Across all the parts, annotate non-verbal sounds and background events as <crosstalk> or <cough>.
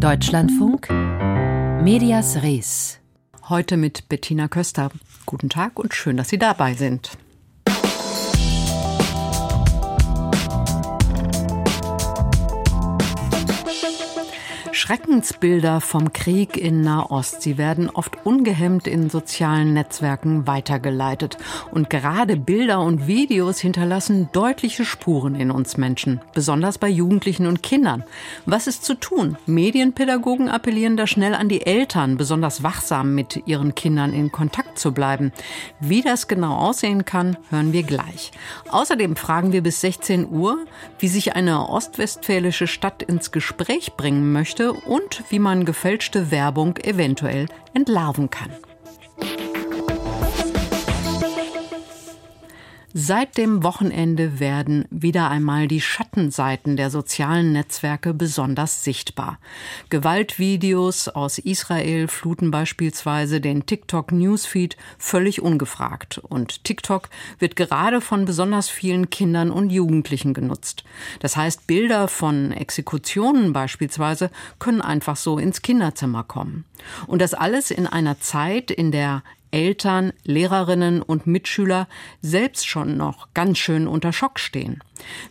Deutschlandfunk Medias Res. Heute mit Bettina Köster. Guten Tag und schön, dass Sie dabei sind. Schreckensbilder vom Krieg in Nahost, sie werden oft ungehemmt in sozialen Netzwerken weitergeleitet. Und gerade Bilder und Videos hinterlassen deutliche Spuren in uns Menschen, besonders bei Jugendlichen und Kindern. Was ist zu tun? Medienpädagogen appellieren da schnell an die Eltern, besonders wachsam mit ihren Kindern in Kontakt zu bleiben. Wie das genau aussehen kann, hören wir gleich. Außerdem fragen wir bis 16 Uhr, wie sich eine ostwestfälische Stadt ins Gespräch bringen möchte und wie man gefälschte Werbung eventuell entlarven kann. Seit dem Wochenende werden wieder einmal die Schattenseiten der sozialen Netzwerke besonders sichtbar. Gewaltvideos aus Israel fluten beispielsweise den TikTok Newsfeed völlig ungefragt. Und TikTok wird gerade von besonders vielen Kindern und Jugendlichen genutzt. Das heißt, Bilder von Exekutionen beispielsweise können einfach so ins Kinderzimmer kommen. Und das alles in einer Zeit, in der Eltern, Lehrerinnen und Mitschüler selbst schon noch ganz schön unter Schock stehen.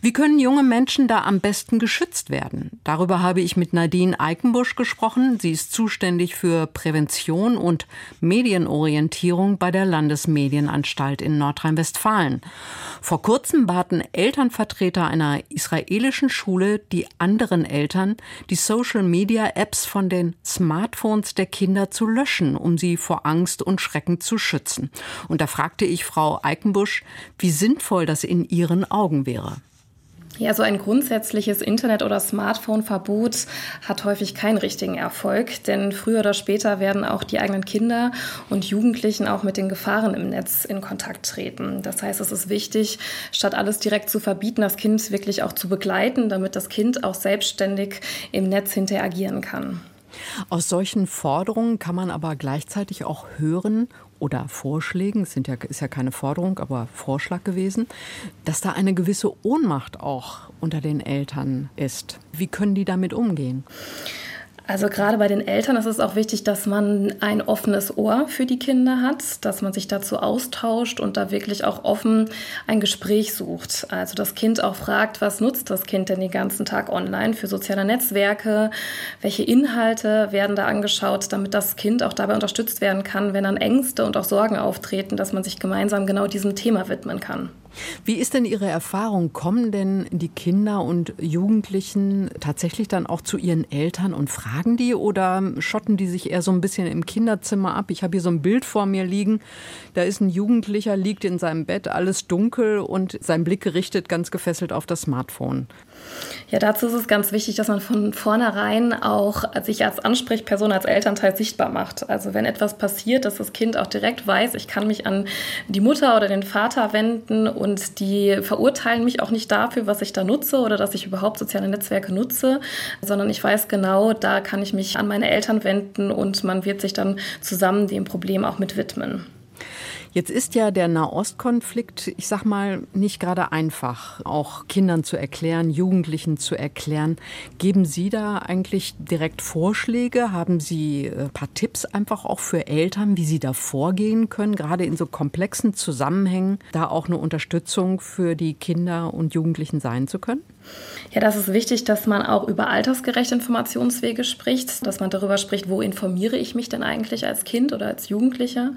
Wie können junge Menschen da am besten geschützt werden? Darüber habe ich mit Nadine Eikenbusch gesprochen. Sie ist zuständig für Prävention und Medienorientierung bei der Landesmedienanstalt in Nordrhein-Westfalen. Vor kurzem baten Elternvertreter einer israelischen Schule die anderen Eltern, die Social-Media-Apps von den Smartphones der Kinder zu löschen, um sie vor Angst und Schrecken zu schützen. Und da fragte ich Frau Eikenbusch, wie sinnvoll das in ihren Augen wäre. Ja, so ein grundsätzliches Internet- oder Smartphone-Verbot hat häufig keinen richtigen Erfolg, denn früher oder später werden auch die eigenen Kinder und Jugendlichen auch mit den Gefahren im Netz in Kontakt treten. Das heißt, es ist wichtig, statt alles direkt zu verbieten, das Kind wirklich auch zu begleiten, damit das Kind auch selbstständig im Netz hinter agieren kann. Aus solchen Forderungen kann man aber gleichzeitig auch hören oder Vorschlägen, sind ja, ist ja keine Forderung, aber Vorschlag gewesen, dass da eine gewisse Ohnmacht auch unter den Eltern ist. Wie können die damit umgehen? Also gerade bei den Eltern ist es auch wichtig, dass man ein offenes Ohr für die Kinder hat, dass man sich dazu austauscht und da wirklich auch offen ein Gespräch sucht. Also das Kind auch fragt, was nutzt das Kind denn den ganzen Tag online für soziale Netzwerke, welche Inhalte werden da angeschaut, damit das Kind auch dabei unterstützt werden kann, wenn dann Ängste und auch Sorgen auftreten, dass man sich gemeinsam genau diesem Thema widmen kann. Wie ist denn Ihre Erfahrung? Kommen denn die Kinder und Jugendlichen tatsächlich dann auch zu ihren Eltern und fragen die oder schotten die sich eher so ein bisschen im Kinderzimmer ab? Ich habe hier so ein Bild vor mir liegen. Da ist ein Jugendlicher, liegt in seinem Bett, alles dunkel und sein Blick gerichtet ganz gefesselt auf das Smartphone. Ja, dazu ist es ganz wichtig, dass man von vornherein auch sich als Ansprechperson, als Elternteil sichtbar macht. Also wenn etwas passiert, dass das Kind auch direkt weiß, ich kann mich an die Mutter oder den Vater wenden und die verurteilen mich auch nicht dafür, was ich da nutze oder dass ich überhaupt soziale Netzwerke nutze, sondern ich weiß genau, da kann ich mich an meine Eltern wenden und man wird sich dann zusammen dem Problem auch mit widmen. Jetzt ist ja der Nahostkonflikt, ich sag mal, nicht gerade einfach, auch Kindern zu erklären, Jugendlichen zu erklären. Geben Sie da eigentlich direkt Vorschläge? Haben Sie ein äh, paar Tipps einfach auch für Eltern, wie sie da vorgehen können, gerade in so komplexen Zusammenhängen, da auch eine Unterstützung für die Kinder und Jugendlichen sein zu können? Ja, das ist wichtig, dass man auch über altersgerechte Informationswege spricht, dass man darüber spricht, wo informiere ich mich denn eigentlich als Kind oder als Jugendlicher.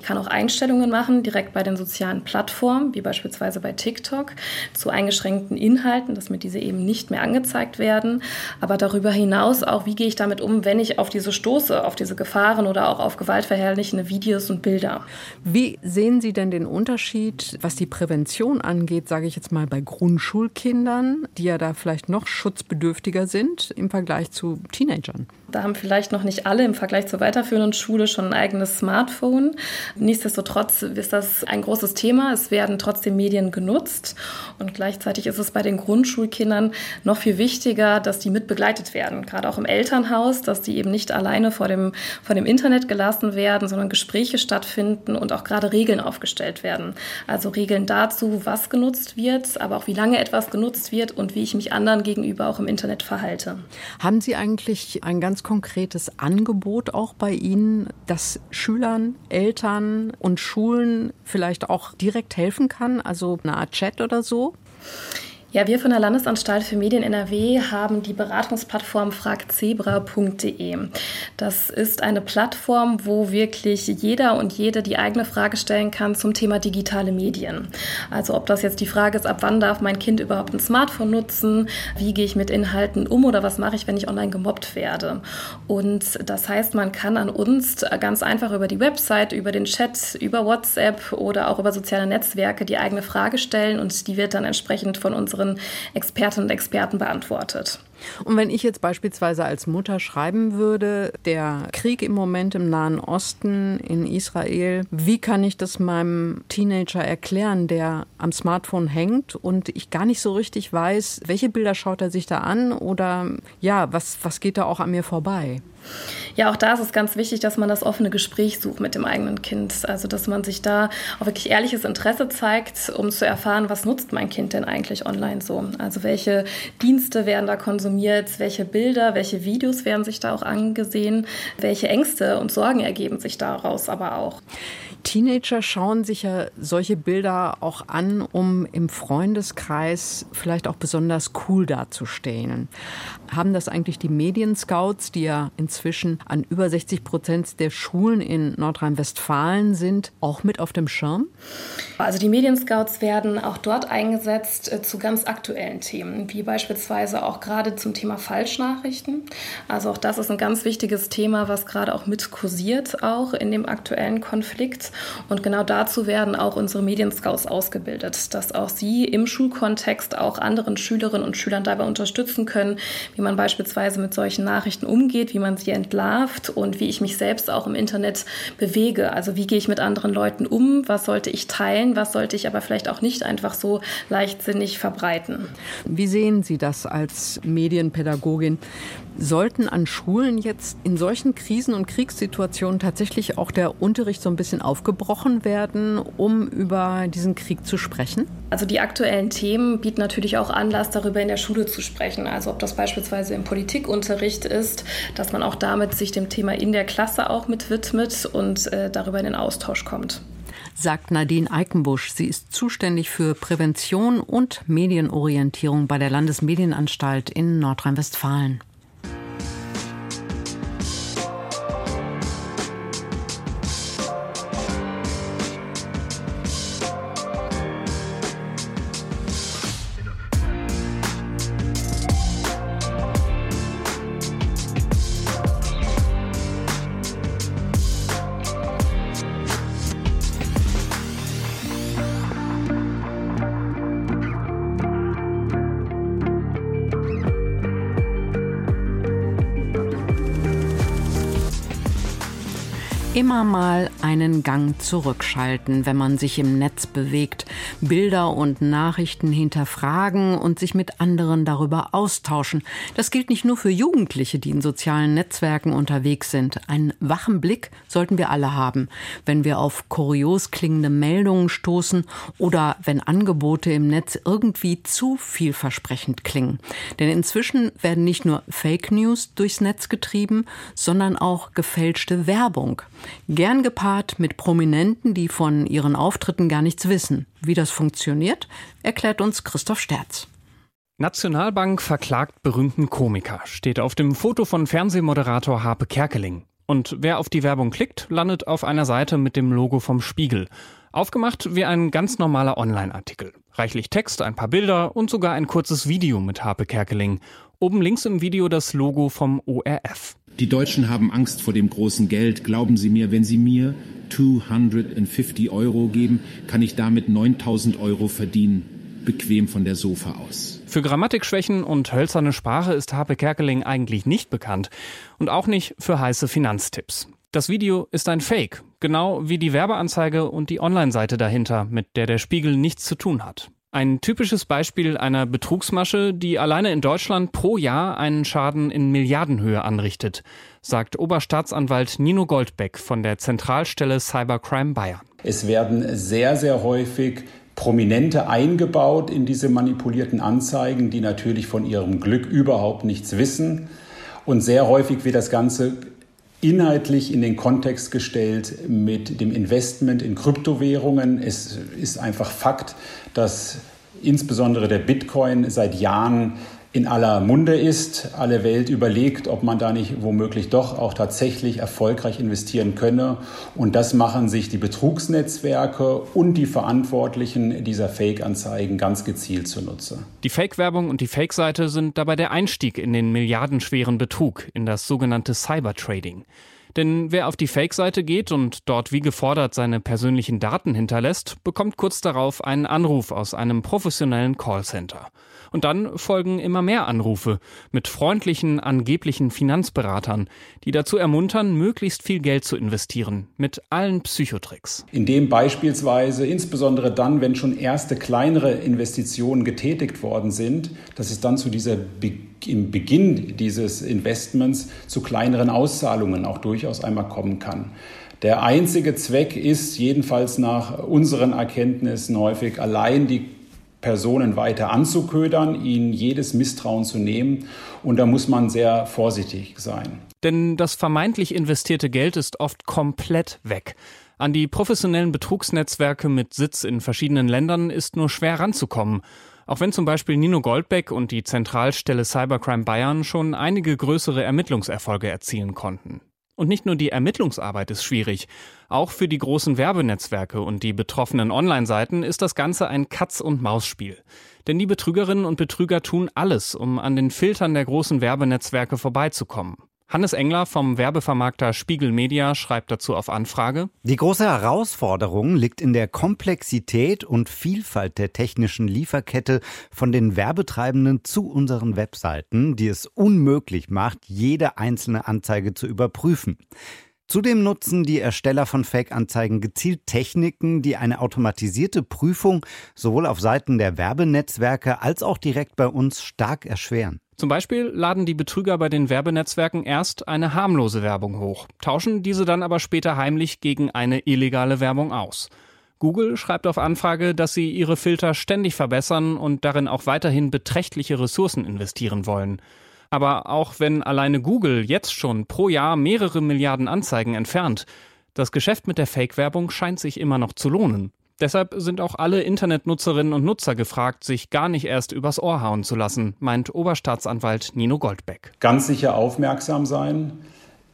Ich kann auch Einstellungen machen, direkt bei den sozialen Plattformen, wie beispielsweise bei TikTok, zu eingeschränkten Inhalten, dass mir diese eben nicht mehr angezeigt werden. Aber darüber hinaus auch, wie gehe ich damit um, wenn ich auf diese stoße, auf diese Gefahren oder auch auf gewaltverherrlichende Videos und Bilder. Wie sehen Sie denn den Unterschied, was die Prävention angeht, sage ich jetzt mal bei Grundschulkindern, die ja da vielleicht noch schutzbedürftiger sind im Vergleich zu Teenagern? Da haben vielleicht noch nicht alle im Vergleich zur weiterführenden Schule schon ein eigenes Smartphone. Nichtsdestotrotz ist das ein großes Thema. Es werden trotzdem Medien genutzt und gleichzeitig ist es bei den Grundschulkindern noch viel wichtiger, dass die mit begleitet werden, gerade auch im Elternhaus, dass die eben nicht alleine vor dem, vor dem Internet gelassen werden, sondern Gespräche stattfinden und auch gerade Regeln aufgestellt werden. Also Regeln dazu, was genutzt wird, aber auch wie lange etwas genutzt wird und wie ich mich anderen gegenüber auch im Internet verhalte. Haben Sie eigentlich ein ganz konkretes Angebot auch bei Ihnen, das Schülern, Eltern und Schulen vielleicht auch direkt helfen kann? Also eine Art Chat oder so? Ja, wir von der Landesanstalt für Medien NRW haben die Beratungsplattform fragzebra.de. Das ist eine Plattform, wo wirklich jeder und jede die eigene Frage stellen kann zum Thema digitale Medien. Also ob das jetzt die Frage ist, ab wann darf mein Kind überhaupt ein Smartphone nutzen, wie gehe ich mit Inhalten um oder was mache ich, wenn ich online gemobbt werde. Und das heißt, man kann an uns ganz einfach über die Website, über den Chat, über WhatsApp oder auch über soziale Netzwerke die eigene Frage stellen und die wird dann entsprechend von unseren unseren Expertinnen und Experten beantwortet. Und wenn ich jetzt beispielsweise als Mutter schreiben würde, der Krieg im Moment im Nahen Osten, in Israel, wie kann ich das meinem Teenager erklären, der am Smartphone hängt und ich gar nicht so richtig weiß, welche Bilder schaut er sich da an oder ja, was, was geht da auch an mir vorbei? Ja, auch da ist es ganz wichtig, dass man das offene Gespräch sucht mit dem eigenen Kind. Also, dass man sich da auch wirklich ehrliches Interesse zeigt, um zu erfahren, was nutzt mein Kind denn eigentlich online so? Also, welche Dienste werden da konsumiert? Welche Bilder, welche Videos werden sich da auch angesehen? Welche Ängste und Sorgen ergeben sich daraus aber auch? Teenager schauen sich ja solche Bilder auch an, um im Freundeskreis vielleicht auch besonders cool dazustehen. Haben das eigentlich die Medienscouts, die ja inzwischen an über 60 Prozent der Schulen in Nordrhein-Westfalen sind, auch mit auf dem Schirm? Also die Medienscouts werden auch dort eingesetzt äh, zu ganz aktuellen Themen, wie beispielsweise auch gerade zum Thema Falschnachrichten. Also auch das ist ein ganz wichtiges Thema, was gerade auch mit kursiert, auch in dem aktuellen Konflikt. Und genau dazu werden auch unsere Medienscouts ausgebildet, dass auch sie im Schulkontext auch anderen Schülerinnen und Schülern dabei unterstützen können, wie man beispielsweise mit solchen Nachrichten umgeht, wie man sie entlarvt und wie ich mich selbst auch im Internet bewege. Also wie gehe ich mit anderen Leuten um, was sollte ich teilen, was sollte ich aber vielleicht auch nicht einfach so leichtsinnig verbreiten. Wie sehen Sie das als Medienpädagogin? Sollten an Schulen jetzt in solchen Krisen- und Kriegssituationen tatsächlich auch der Unterricht so ein bisschen aufgebrochen werden, um über diesen Krieg zu sprechen? Also die aktuellen Themen bieten natürlich auch Anlass, darüber in der Schule zu sprechen. Also ob das beispielsweise im Politikunterricht ist, dass man auch damit sich dem Thema in der Klasse auch mit widmet und äh, darüber in den Austausch kommt sagt Nadine Eikenbusch. Sie ist zuständig für Prävention und Medienorientierung bei der Landesmedienanstalt in Nordrhein-Westfalen. Immer mal einen Gang zurückschalten, wenn man sich im Netz bewegt, Bilder und Nachrichten hinterfragen und sich mit anderen darüber austauschen. Das gilt nicht nur für Jugendliche, die in sozialen Netzwerken unterwegs sind. Einen wachen Blick sollten wir alle haben, wenn wir auf kurios klingende Meldungen stoßen oder wenn Angebote im Netz irgendwie zu vielversprechend klingen. Denn inzwischen werden nicht nur Fake News durchs Netz getrieben, sondern auch gefälschte Werbung. Gern gepaart mit Prominenten, die von ihren Auftritten gar nichts wissen. Wie das funktioniert, erklärt uns Christoph Sterz. Nationalbank verklagt berühmten Komiker, steht auf dem Foto von Fernsehmoderator Harpe Kerkeling. Und wer auf die Werbung klickt, landet auf einer Seite mit dem Logo vom Spiegel. Aufgemacht wie ein ganz normaler Online-Artikel. Reichlich Text, ein paar Bilder und sogar ein kurzes Video mit Harpe Kerkeling. Oben links im Video das Logo vom ORF. Die Deutschen haben Angst vor dem großen Geld. Glauben Sie mir, wenn Sie mir 250 Euro geben, kann ich damit 9000 Euro verdienen. Bequem von der Sofa aus. Für Grammatikschwächen und hölzerne Sprache ist Harpe Kerkeling eigentlich nicht bekannt. Und auch nicht für heiße Finanztipps. Das Video ist ein Fake, genau wie die Werbeanzeige und die Online-Seite dahinter, mit der der Spiegel nichts zu tun hat. Ein typisches Beispiel einer Betrugsmasche, die alleine in Deutschland pro Jahr einen Schaden in Milliardenhöhe anrichtet, sagt Oberstaatsanwalt Nino Goldbeck von der Zentralstelle Cybercrime Bayern. Es werden sehr, sehr häufig Prominente eingebaut in diese manipulierten Anzeigen, die natürlich von ihrem Glück überhaupt nichts wissen. Und sehr häufig wird das Ganze inhaltlich in den Kontext gestellt mit dem Investment in Kryptowährungen. Es ist einfach Fakt, dass insbesondere der Bitcoin seit Jahren in aller Munde ist. Alle Welt überlegt, ob man da nicht womöglich doch auch tatsächlich erfolgreich investieren könne. Und das machen sich die Betrugsnetzwerke und die Verantwortlichen dieser Fake-Anzeigen ganz gezielt zunutze. Die Fake-Werbung und die Fake-Seite sind dabei der Einstieg in den milliardenschweren Betrug, in das sogenannte Cybertrading. Denn wer auf die Fake-Seite geht und dort wie gefordert seine persönlichen Daten hinterlässt, bekommt kurz darauf einen Anruf aus einem professionellen Callcenter. Und dann folgen immer mehr Anrufe mit freundlichen, angeblichen Finanzberatern, die dazu ermuntern, möglichst viel Geld zu investieren, mit allen Psychotricks. Indem beispielsweise, insbesondere dann, wenn schon erste kleinere Investitionen getätigt worden sind, dass es dann zu dieser Be im Beginn dieses Investments zu kleineren Auszahlungen auch durchaus einmal kommen kann. Der einzige Zweck ist jedenfalls nach unseren Erkenntnissen häufig allein die Personen weiter anzuködern, ihnen jedes Misstrauen zu nehmen. Und da muss man sehr vorsichtig sein. Denn das vermeintlich investierte Geld ist oft komplett weg. An die professionellen Betrugsnetzwerke mit Sitz in verschiedenen Ländern ist nur schwer ranzukommen. Auch wenn zum Beispiel Nino Goldbeck und die Zentralstelle Cybercrime Bayern schon einige größere Ermittlungserfolge erzielen konnten. Und nicht nur die Ermittlungsarbeit ist schwierig, auch für die großen Werbenetzwerke und die betroffenen Online-Seiten ist das Ganze ein Katz-und-Maus-Spiel. Denn die Betrügerinnen und Betrüger tun alles, um an den Filtern der großen Werbenetzwerke vorbeizukommen. Hannes Engler vom Werbevermarkter Spiegel Media schreibt dazu auf Anfrage. Die große Herausforderung liegt in der Komplexität und Vielfalt der technischen Lieferkette von den Werbetreibenden zu unseren Webseiten, die es unmöglich macht, jede einzelne Anzeige zu überprüfen. Zudem nutzen die Ersteller von Fake-Anzeigen gezielt Techniken, die eine automatisierte Prüfung sowohl auf Seiten der Werbenetzwerke als auch direkt bei uns stark erschweren. Zum Beispiel laden die Betrüger bei den Werbenetzwerken erst eine harmlose Werbung hoch, tauschen diese dann aber später heimlich gegen eine illegale Werbung aus. Google schreibt auf Anfrage, dass sie ihre Filter ständig verbessern und darin auch weiterhin beträchtliche Ressourcen investieren wollen. Aber auch wenn alleine Google jetzt schon pro Jahr mehrere Milliarden Anzeigen entfernt, das Geschäft mit der Fake-Werbung scheint sich immer noch zu lohnen. Deshalb sind auch alle Internetnutzerinnen und Nutzer gefragt, sich gar nicht erst übers Ohr hauen zu lassen, meint Oberstaatsanwalt Nino Goldbeck. Ganz sicher aufmerksam sein,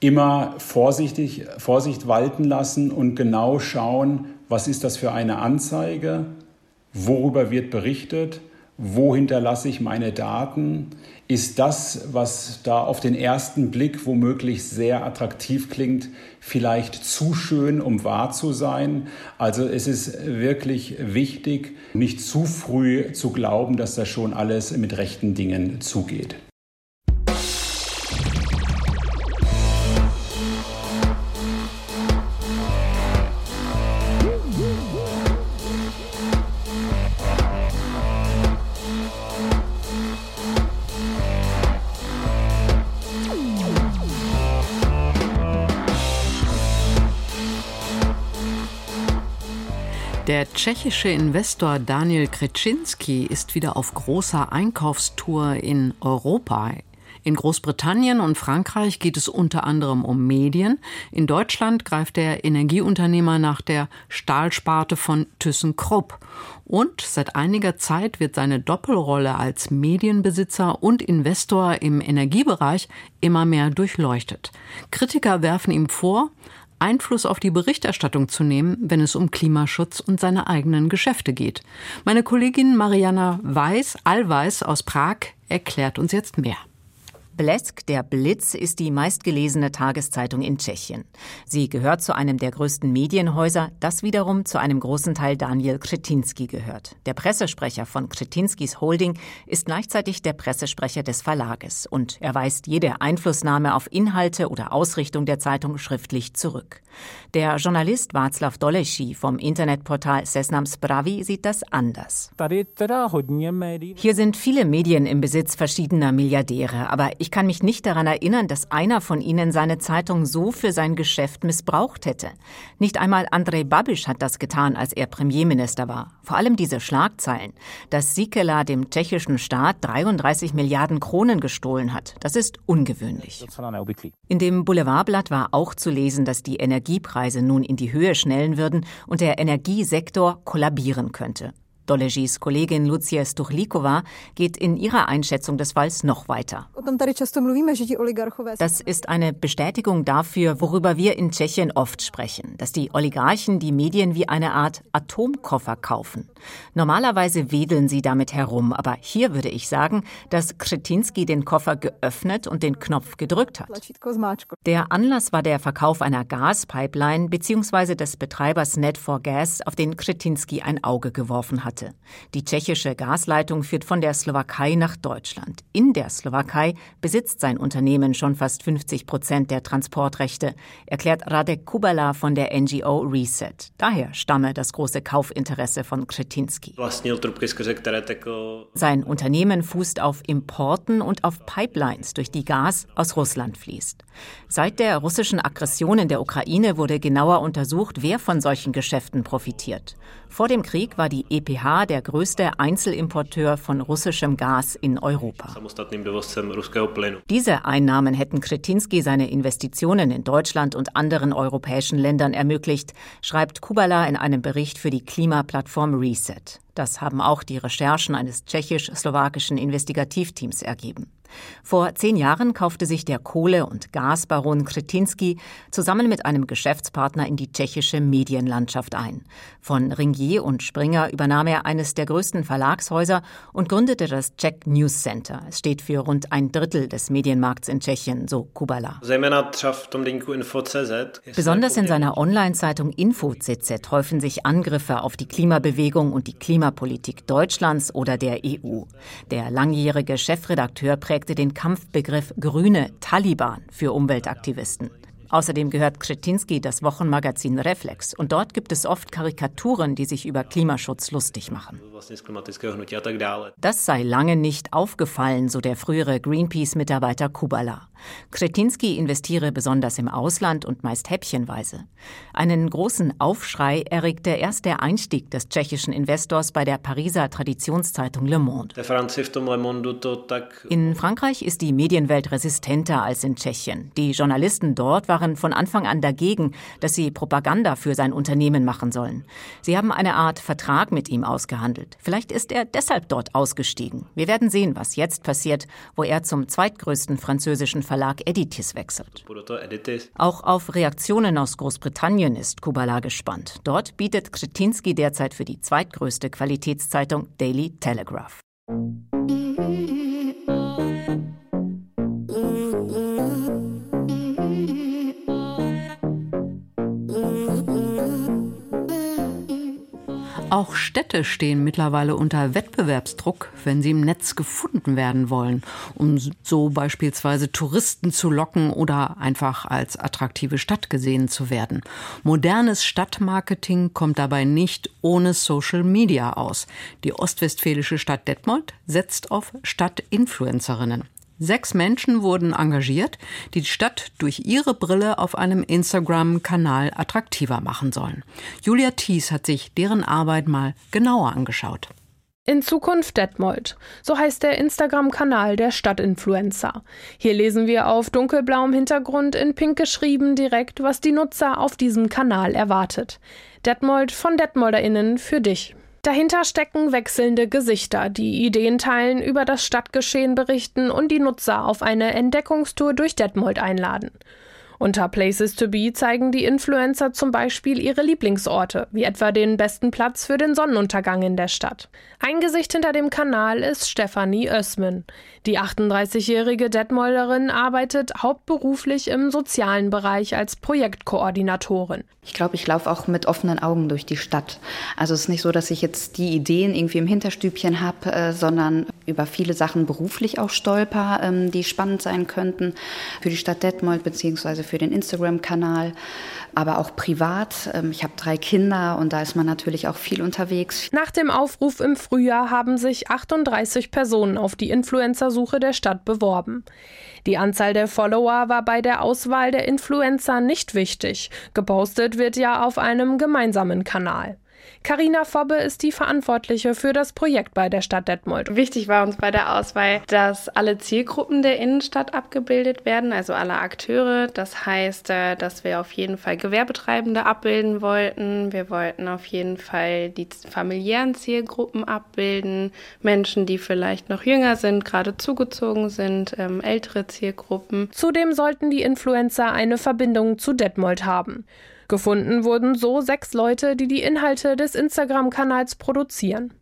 immer vorsichtig, Vorsicht walten lassen und genau schauen, was ist das für eine Anzeige, worüber wird berichtet, wo hinterlasse ich meine Daten, ist das, was da auf den ersten Blick womöglich sehr attraktiv klingt, vielleicht zu schön, um wahr zu sein. Also es ist wirklich wichtig, nicht zu früh zu glauben, dass das schon alles mit rechten Dingen zugeht. Der tschechische Investor Daniel Kreczynski ist wieder auf großer Einkaufstour in Europa. In Großbritannien und Frankreich geht es unter anderem um Medien. In Deutschland greift der Energieunternehmer nach der Stahlsparte von ThyssenKrupp. Und seit einiger Zeit wird seine Doppelrolle als Medienbesitzer und Investor im Energiebereich immer mehr durchleuchtet. Kritiker werfen ihm vor, Einfluss auf die Berichterstattung zu nehmen, wenn es um Klimaschutz und seine eigenen Geschäfte geht. Meine Kollegin Mariana Weiß, Allweiß aus Prag, erklärt uns jetzt mehr. Blesk, der Blitz, ist die meistgelesene Tageszeitung in Tschechien. Sie gehört zu einem der größten Medienhäuser, das wiederum zu einem großen Teil Daniel Kretinsky gehört. Der Pressesprecher von Kretinskys Holding ist gleichzeitig der Pressesprecher des Verlages und er weist jede Einflussnahme auf Inhalte oder Ausrichtung der Zeitung schriftlich zurück. Der Journalist Václav Doleschi vom Internetportal Sesnam Spravi sieht das anders. Hier sind viele Medien im Besitz verschiedener Milliardäre, aber ich Ich kann mich nicht daran erinnern, dass einer von ihnen seine Zeitung so für sein Geschäft missbraucht hätte. Nicht einmal Andrej Babiš hat das getan, als er Premierminister war. Vor allem diese Schlagzeilen, dass Sikela dem tschechischen Staat 33 Milliarden Kronen gestohlen hat. Das ist ungewöhnlich. In dem Boulevardblatt war auch zu lesen, dass die Energiepreise nun in die Höhe schnellen würden und der Energiesektor kollabieren könnte. Dolegis Kollegin Lucia Stuchlikova geht in ihrer Einschätzung des Falls noch weiter. Das ist eine Bestätigung dafür, worüber wir in Tschechien oft sprechen, dass die Oligarchen die Medien wie eine Art Atomkoffer kaufen. Normalerweise wedeln sie damit herum, aber hier würde ich sagen, dass Kretinsky den Koffer geöffnet und den Knopf gedrückt hat. Der Anlass war der Verkauf einer Gaspipeline bzw. des Betreibers Net4Gas, auf den Kretinsky ein Auge geworfen hat hatte. Die tschechische Gasleitung führt von der Slowakei nach Deutschland. In der Slowakei besitzt sein Unternehmen schon fast 50 Prozent der Transportrechte, erklärt Radek Kubala von der NGO Reset. Daher stamme das große Kaufinteresse von Kretinsky. Sein Unternehmen fußt auf Importen und auf Pipelines, durch die Gas aus Russland fließt. Seit der russischen Aggression in der Ukraine wurde genauer untersucht, wer von solchen Geschäften profitiert. Vor dem Krieg war die EPH der größte Einzelimporteur von russischem Gas in Europa. Diese Einnahmen hätten Kretinsky seine Investitionen in Deutschland und anderen europäischen Ländern ermöglicht, schreibt Kubala in einem Bericht für die Klimaplattform Reset. Das haben auch die Recherchen eines tschechisch-slowakischen Investigativteams ergeben. Vor zehn Jahren kaufte sich der Kohle- und Gasbaron Kretinsky zusammen mit einem Geschäftspartner in die tschechische Medienlandschaft ein. Von Ringier und Springer übernahm er eines der größten Verlagshäuser und gründete das Czech News Center. Es steht für rund ein Drittel des Medienmarkts in Tschechien, so Kubala. Besonders in seiner Online-Zeitung Info.cz häufen sich Angriffe auf die Klimabewegung und die Klimapolitik Deutschlands oder der EU. Der langjährige Chefredakteur prägt prägte den Kampfbegriff Grüne Taliban für Umweltaktivisten. Außerdem gehört Kretinsky das Wochenmagazin Reflex und dort gibt es oft Karikaturen, die sich über Klimaschutz lustig machen. Das sei lange nicht aufgefallen, so der frühere Greenpeace-Mitarbeiter Kubala. Kretinsky investiere besonders im Ausland und meist häppchenweise. Einen großen Aufschrei erregte erst der Einstieg des tschechischen Investors bei der Pariser Traditionszeitung Le Monde. In Frankreich ist die Medienwelt resistenter als in Tschechien. Die Journalisten dort waren von Anfang an dagegen, dass sie Propaganda für sein Unternehmen machen sollen. Sie haben eine Art Vertrag mit ihm ausgehandelt. Vielleicht ist er deshalb dort ausgestiegen. Wir werden sehen, was jetzt passiert, wo er zum zweitgrößten französischen Verlag Editis wechselt. Auch auf Reaktionen aus Großbritannien ist Kubala gespannt. Dort bietet Kretinsky derzeit für die zweitgrößte Qualitätszeitung Daily Telegraph. <laughs> Auch Städte stehen mittlerweile unter Wettbewerbsdruck, wenn sie im Netz gefunden werden wollen, um so beispielsweise Touristen zu locken oder einfach als attraktive Stadt gesehen zu werden. Modernes Stadtmarketing kommt dabei nicht ohne Social Media aus. Die ostwestfälische Stadt Detmold setzt auf Stadtinfluencerinnen. Sechs Menschen wurden engagiert, die die Stadt durch ihre Brille auf einem Instagram-Kanal attraktiver machen sollen. Julia Thies hat sich deren Arbeit mal genauer angeschaut. In Zukunft Detmold. So heißt der Instagram-Kanal der Stadtinfluencer. Hier lesen wir auf dunkelblauem Hintergrund in pink geschrieben direkt, was die Nutzer auf diesem Kanal erwartet. Detmold von DetmolderInnen für dich. Dahinter stecken wechselnde Gesichter, die Ideen teilen, über das Stadtgeschehen berichten und die Nutzer auf eine Entdeckungstour durch Detmold einladen. Unter Places to Be zeigen die Influencer zum Beispiel ihre Lieblingsorte, wie etwa den besten Platz für den Sonnenuntergang in der Stadt. Ein Gesicht hinter dem Kanal ist Stefanie Ösmen. Die 38-jährige Detmolderin arbeitet hauptberuflich im sozialen Bereich als Projektkoordinatorin. Ich glaube, ich laufe auch mit offenen Augen durch die Stadt. Also es ist nicht so, dass ich jetzt die Ideen irgendwie im Hinterstübchen habe, äh, sondern über viele Sachen beruflich auch stolper, ähm, die spannend sein könnten für die Stadt Detmold bzw. für den Instagram-Kanal, aber auch privat. Ähm, ich habe drei Kinder und da ist man natürlich auch viel unterwegs. Nach dem Aufruf im Frühjahr haben sich 38 Personen auf die Influencer-Suche der Stadt beworben. Die Anzahl der Follower war bei der Auswahl der Influencer nicht wichtig. Gepostet wird ja auf einem gemeinsamen Kanal. Karina Fobbe ist die Verantwortliche für das Projekt bei der Stadt Detmold. Wichtig war uns bei der Auswahl, dass alle Zielgruppen der Innenstadt abgebildet werden, also alle Akteure. Das heißt, äh, dass wir auf jeden Fall Gewerbetreibende abbilden wollten. Wir wollten auf jeden Fall die familiären Zielgruppen abbilden, Menschen, die vielleicht noch jünger sind, gerade zugezogen sind, ähm, ältere Zielgruppen. Zudem sollten die Influencer eine Verbindung zu Detmold haben. Gefunden wurden so sechs Leute, die die Inhalte des Instagram-Kanals produzieren.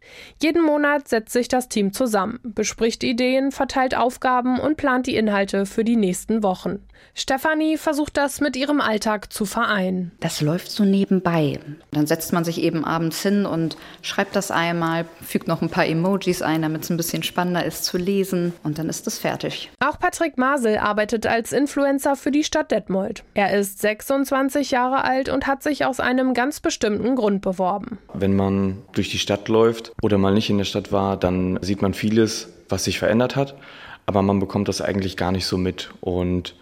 Jeden Monat setzt sich das Team zusammen, bespricht Ideen, verteilt Aufgaben und plant die Inhalte für die nächsten Wochen. Stefanie versucht das mit ihrem Alltag zu vereinen. Das läuft so nebenbei. Dann setzt man sich eben abends hin und schreibt das einmal, fügt noch ein paar Emojis ein, damit es ein bisschen spannender ist zu lesen und dann ist es fertig. Auch Patrick Masel arbeitet als Influencer für die Stadt Detmold. Er ist 26 Jahre alt und hat sich aus einem ganz bestimmten Grund beworben. Wenn man durch die Stadt läuft oder mal nicht in der Stadt war, dann sieht man vieles, was sich verändert hat, aber man bekommt das eigentlich gar nicht so mit und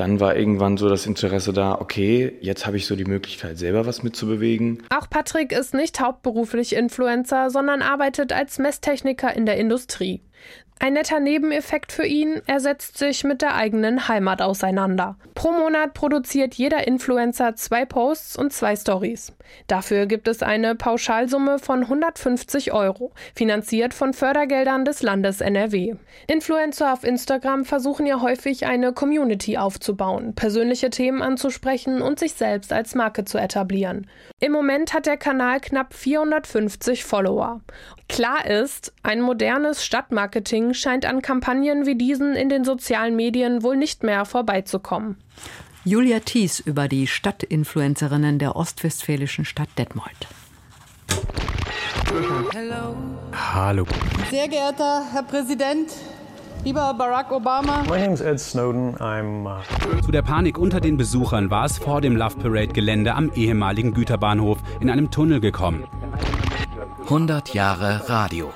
dann war irgendwann so das Interesse da, okay, jetzt habe ich so die Möglichkeit, selber was mitzubewegen. Auch Patrick ist nicht hauptberuflich Influencer, sondern arbeitet als Messtechniker in der Industrie. Ein netter Nebeneffekt für ihn, er setzt sich mit der eigenen Heimat auseinander. Pro Monat produziert jeder Influencer zwei Posts und zwei Stories. Dafür gibt es eine Pauschalsumme von 150 Euro, finanziert von Fördergeldern des Landes NRW. Influencer auf Instagram versuchen ja häufig eine Community aufzubauen, persönliche Themen anzusprechen und sich selbst als Marke zu etablieren. Im Moment hat der Kanal knapp 450 Follower. Klar ist, ein modernes Stadtmarketing scheint an Kampagnen wie diesen in den sozialen Medien wohl nicht mehr vorbeizukommen. Julia Thies über die Stadtinfluencerinnen der ostwestfälischen Stadt Detmold. Hello. Hallo. Sehr geehrter Herr Präsident, Lieber Barack Obama. My name is Ed Snowden. I'm, uh Zu der Panik unter den Besuchern war es vor dem Love Parade Gelände am ehemaligen Güterbahnhof in einem Tunnel gekommen. 100 Jahre Radio.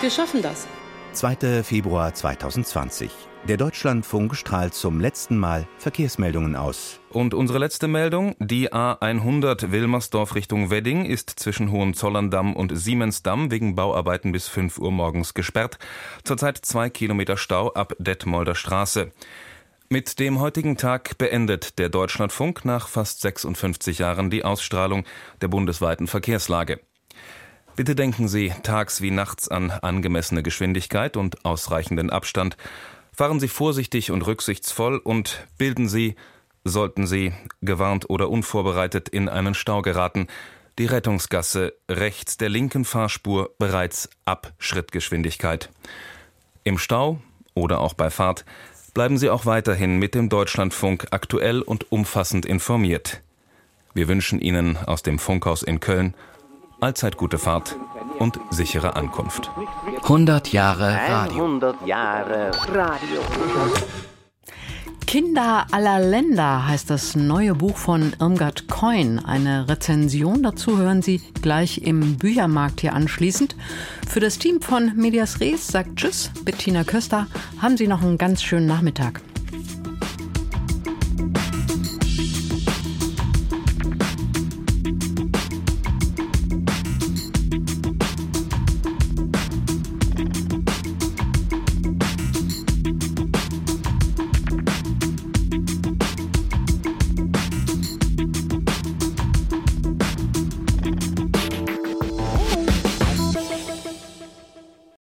Wir schaffen das. 2. Februar 2020. Der Deutschlandfunk strahlt zum letzten Mal Verkehrsmeldungen aus. Und unsere letzte Meldung, die A100 Wilmersdorf Richtung Wedding ist zwischen Hohenzollerndamm und Siemensdamm wegen Bauarbeiten bis 5 Uhr morgens gesperrt. Zurzeit zwei Kilometer Stau ab Detmolder Straße. Mit dem heutigen Tag beendet der Deutschlandfunk nach fast 56 Jahren die Ausstrahlung der bundesweiten Verkehrslage. Bitte denken Sie tags wie nachts an angemessene Geschwindigkeit und ausreichenden Abstand. Fahren Sie vorsichtig und rücksichtsvoll und bilden Sie, sollten Sie, gewarnt oder unvorbereitet in einen Stau geraten, die Rettungsgasse rechts der linken Fahrspur bereits ab Schrittgeschwindigkeit. Im Stau oder auch bei Fahrt bleiben Sie auch weiterhin mit dem Deutschlandfunk aktuell und umfassend informiert. Wir wünschen Ihnen aus dem Funkhaus in Köln allzeit gute Fahrt und sichere Ankunft. 100 Jahre Radio. 100 Jahre Radio. Kinder aller Länder heißt das neue Buch von Irmgard Coin. Eine Rezension dazu hören Sie gleich im Büchermarkt hier anschließend. Für das Team von Medias Res sagt Tschüss, Bettina Köster. Haben Sie noch einen ganz schönen Nachmittag.